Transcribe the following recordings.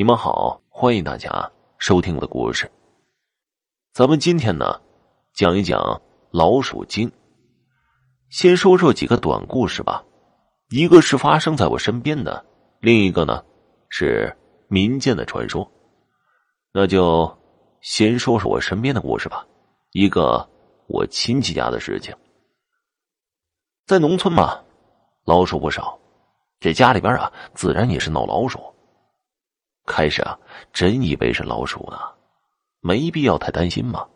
你们好，欢迎大家收听我的故事。咱们今天呢，讲一讲老鼠精。先说说几个短故事吧，一个是发生在我身边的，另一个呢是民间的传说。那就先说说我身边的故事吧，一个我亲戚家的事情。在农村嘛，老鼠不少，这家里边啊，自然也是闹老鼠。开始啊，真以为是老鼠呢，没必要太担心嘛。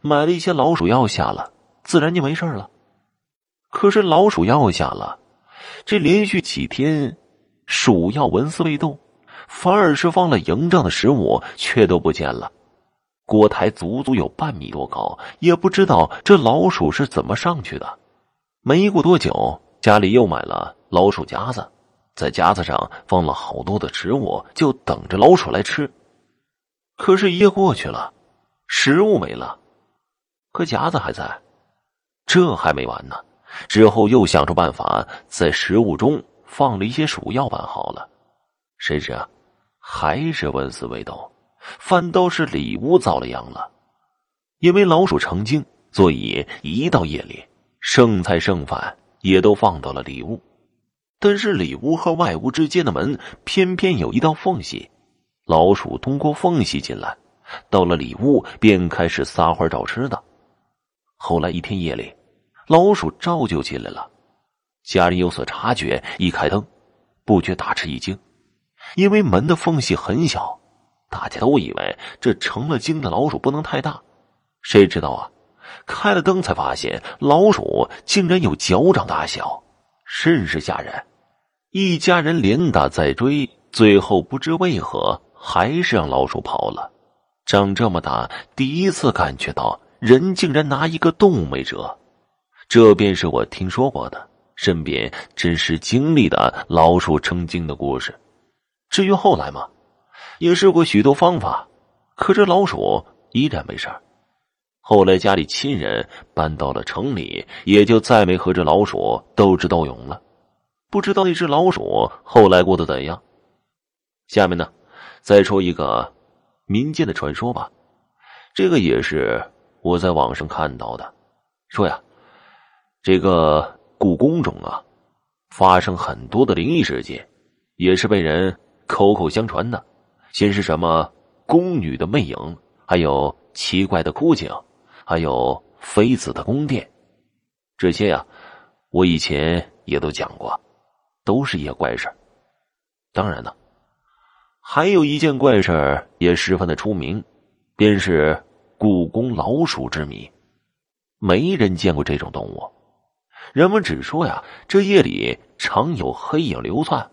买了一些老鼠药下了，自然就没事了。可是老鼠药下了，这连续几天，鼠药纹丝未动，反而是放了营帐的食物却都不见了。锅台足足有半米多高，也不知道这老鼠是怎么上去的。没过多久，家里又买了老鼠夹子。在夹子上放了好多的食物，就等着老鼠来吃。可是，一夜过去了，食物没了，可夹子还在。这还没完呢，之后又想出办法，在食物中放了一些鼠药拌好了。谁知啊，还是纹丝未动，反倒是里屋遭了殃了。因为老鼠成精，所以一到夜里，剩菜剩饭也都放到了里屋。但是里屋和外屋之间的门偏偏有一道缝隙，老鼠通过缝隙进来，到了里屋便开始撒欢找吃的。后来一天夜里，老鼠照旧进来了，家人有所察觉，一开灯，不觉大吃一惊，因为门的缝隙很小，大家都以为这成了精的老鼠不能太大，谁知道啊，开了灯才发现老鼠竟然有脚掌大小。甚是吓人，一家人连打再追，最后不知为何还是让老鼠跑了。长这么大，第一次感觉到人竟然拿一个动物没辙，这便是我听说过的、身边真实经历的老鼠成精的故事。至于后来嘛，也试过许多方法，可这老鼠依然没事后来家里亲人搬到了城里，也就再没和这老鼠斗智斗勇了。不知道那只老鼠后来过得怎样。下面呢，再说一个民间的传说吧。这个也是我在网上看到的，说呀，这个故宫中啊，发生很多的灵异事件，也是被人口口相传的。先是什么宫女的魅影，还有奇怪的哭景。还有妃子的宫殿，这些呀，我以前也都讲过，都是一些怪事当然呢，还有一件怪事也十分的出名，便是故宫老鼠之谜。没人见过这种动物，人们只说呀，这夜里常有黑影流窜。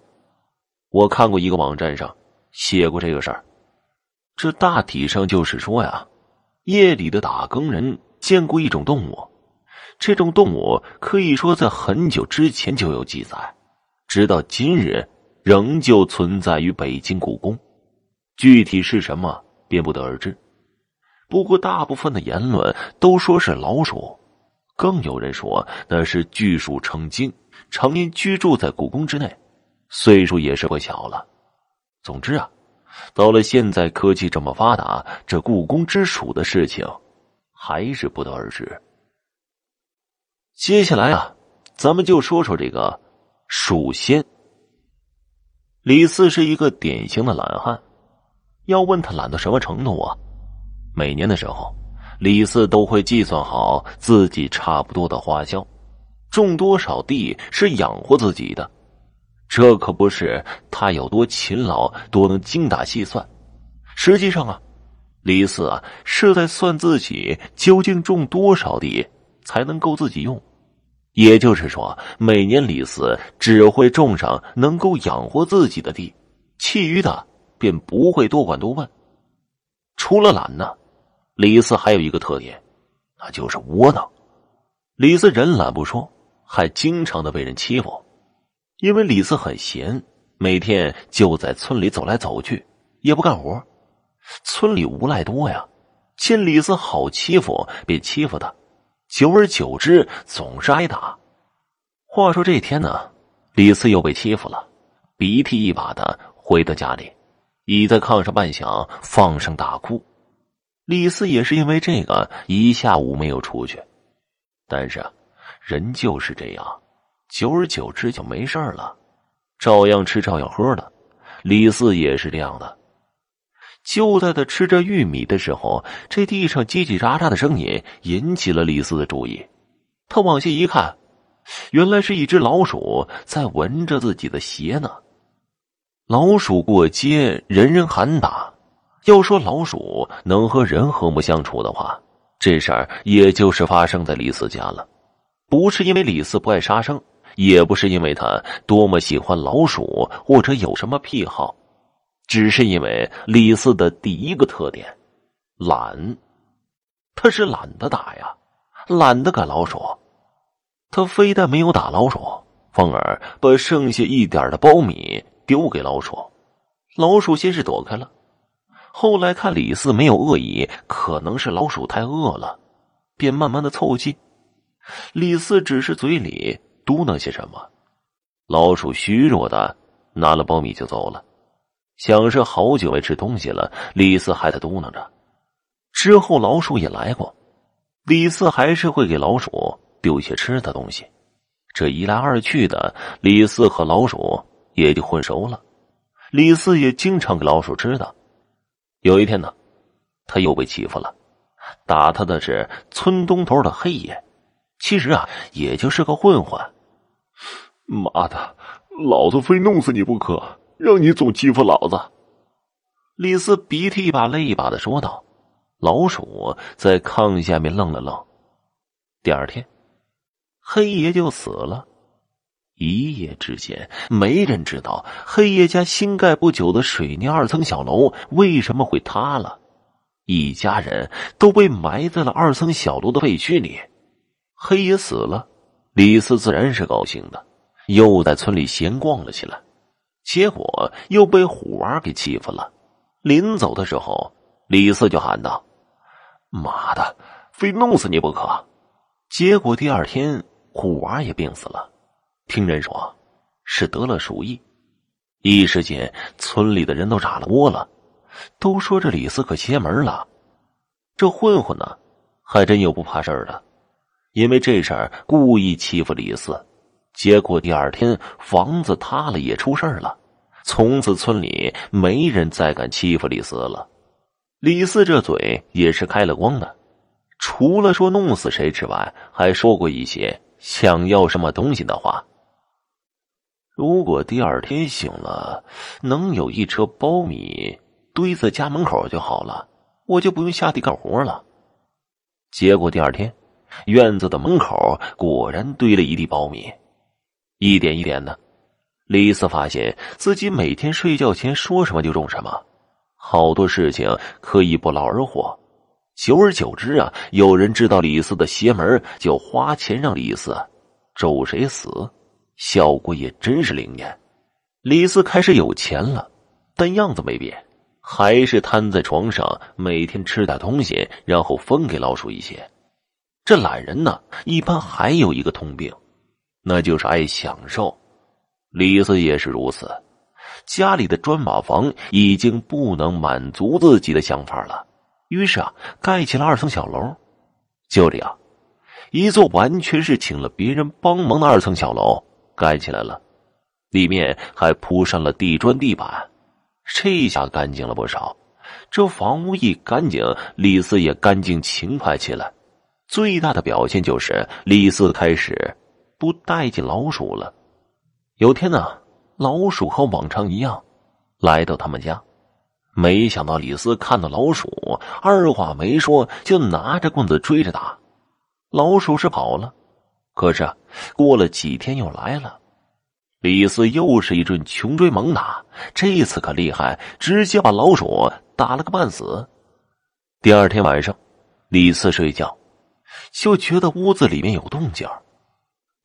我看过一个网站上写过这个事儿，这大体上就是说呀。夜里的打更人见过一种动物，这种动物可以说在很久之前就有记载，直到今日仍旧存在于北京故宫。具体是什么，便不得而知。不过大部分的言论都说是老鼠，更有人说那是巨鼠成精，常年居住在故宫之内，岁数也是不小了。总之啊。到了现在，科技这么发达，这故宫之鼠的事情还是不得而知。接下来啊，咱们就说说这个鼠仙。李四是一个典型的懒汉，要问他懒到什么程度啊？每年的时候，李四都会计算好自己差不多的花销，种多少地是养活自己的。这可不是他有多勤劳，多能精打细算。实际上啊，李四啊是在算自己究竟种多少地才能够自己用。也就是说，每年李四只会种上能够养活自己的地，其余的便不会多管多问。除了懒呢，李四还有一个特点，那就是窝囊。李四人懒不说，还经常的被人欺负。因为李四很闲，每天就在村里走来走去，也不干活。村里无赖多呀，见李四好欺负，便欺负他。久而久之，总是挨打。话说这天呢，李四又被欺负了，鼻涕一把的回到家里，倚在炕上半晌，放声大哭。李四也是因为这个一下午没有出去，但是人就是这样，久而久之就没事了，照样吃照样喝的。李四也是这样的。就在他吃着玉米的时候，这地上叽叽喳喳的声音引起了李四的注意。他往下一看，原来是一只老鼠在闻着自己的鞋呢。老鼠过街，人人喊打。要说老鼠能和人和睦相处的话，这事儿也就是发生在李四家了。不是因为李四不爱杀生，也不是因为他多么喜欢老鼠或者有什么癖好。只是因为李四的第一个特点，懒，他是懒得打呀，懒得赶老鼠。他非但没有打老鼠，反而把剩下一点的苞米丢给老鼠。老鼠先是躲开了，后来看李四没有恶意，可能是老鼠太饿了，便慢慢的凑近。李四只是嘴里嘟囔些什么，老鼠虚弱的拿了苞米就走了。想是好久没吃东西了，李四还在嘟囔着。之后老鼠也来过，李四还是会给老鼠丢一些吃的东西。这一来二去的，李四和老鼠也就混熟了。李四也经常给老鼠吃的。有一天呢，他又被欺负了，打他的是村东头的黑爷，其实啊，也就是个混混。妈的，老子非弄死你不可！让你总欺负老子！李四鼻涕一把泪一把的说道。老鼠在炕下面愣了愣。第二天，黑爷就死了。一夜之间，没人知道黑爷家新盖不久的水泥二层小楼为什么会塌了。一家人都被埋在了二层小楼的废墟里。黑爷死了，李四自然是高兴的，又在村里闲逛了起来。结果又被虎娃给欺负了。临走的时候，李四就喊道：“妈的，非弄死你不可！”结果第二天，虎娃也病死了。听人说，是得了鼠疫。一时间，村里的人都炸了窝了，都说这李四可邪门了。这混混呢，还真有不怕事儿的，因为这事儿故意欺负李四。结果第二天房子塌了，也出事儿了。从此村里没人再敢欺负李四了。李四这嘴也是开了光的，除了说弄死谁之外，还说过一些想要什么东西的话。如果第二天醒了，能有一车苞米堆在家门口就好了，我就不用下地干活了。结果第二天，院子的门口果然堆了一地苞米。一点一点的，李四发现自己每天睡觉前说什么就种什么，好多事情可以不劳而获。久而久之啊，有人知道李四的邪门，就花钱让李四咒谁死，效果也真是灵验。李四开始有钱了，但样子没变，还是瘫在床上，每天吃点东西，然后分给老鼠一些。这懒人呢，一般还有一个通病。那就是爱享受，李四也是如此。家里的砖瓦房已经不能满足自己的想法了，于是啊，盖起了二层小楼。就这样，一座完全是请了别人帮忙的二层小楼盖起来了，里面还铺上了地砖地板，这下干净了不少。这房屋一干净，李四也干净勤快起来。最大的表现就是李四开始。不待见老鼠了。有天呢，老鼠和往常一样来到他们家，没想到李四看到老鼠，二话没说就拿着棍子追着打。老鼠是跑了，可是过了几天又来了，李四又是一阵穷追猛打，这次可厉害，直接把老鼠打了个半死。第二天晚上，李四睡觉就觉得屋子里面有动静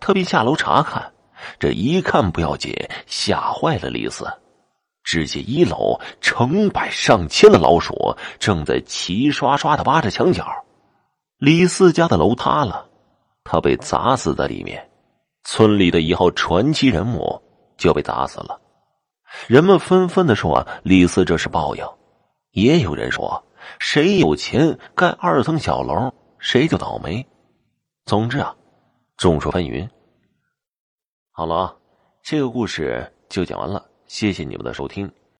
特别下楼查看，这一看不要紧，吓坏了李四。只见一楼成百上千的老鼠正在齐刷刷的扒着墙角。李四家的楼塌了，他被砸死在里面。村里的一号传奇人物就被砸死了。人们纷纷的说啊，李四这是报应。也有人说，谁有钱盖二层小楼，谁就倒霉。总之啊，众说纷纭。好了啊，这个故事就讲完了，谢谢你们的收听。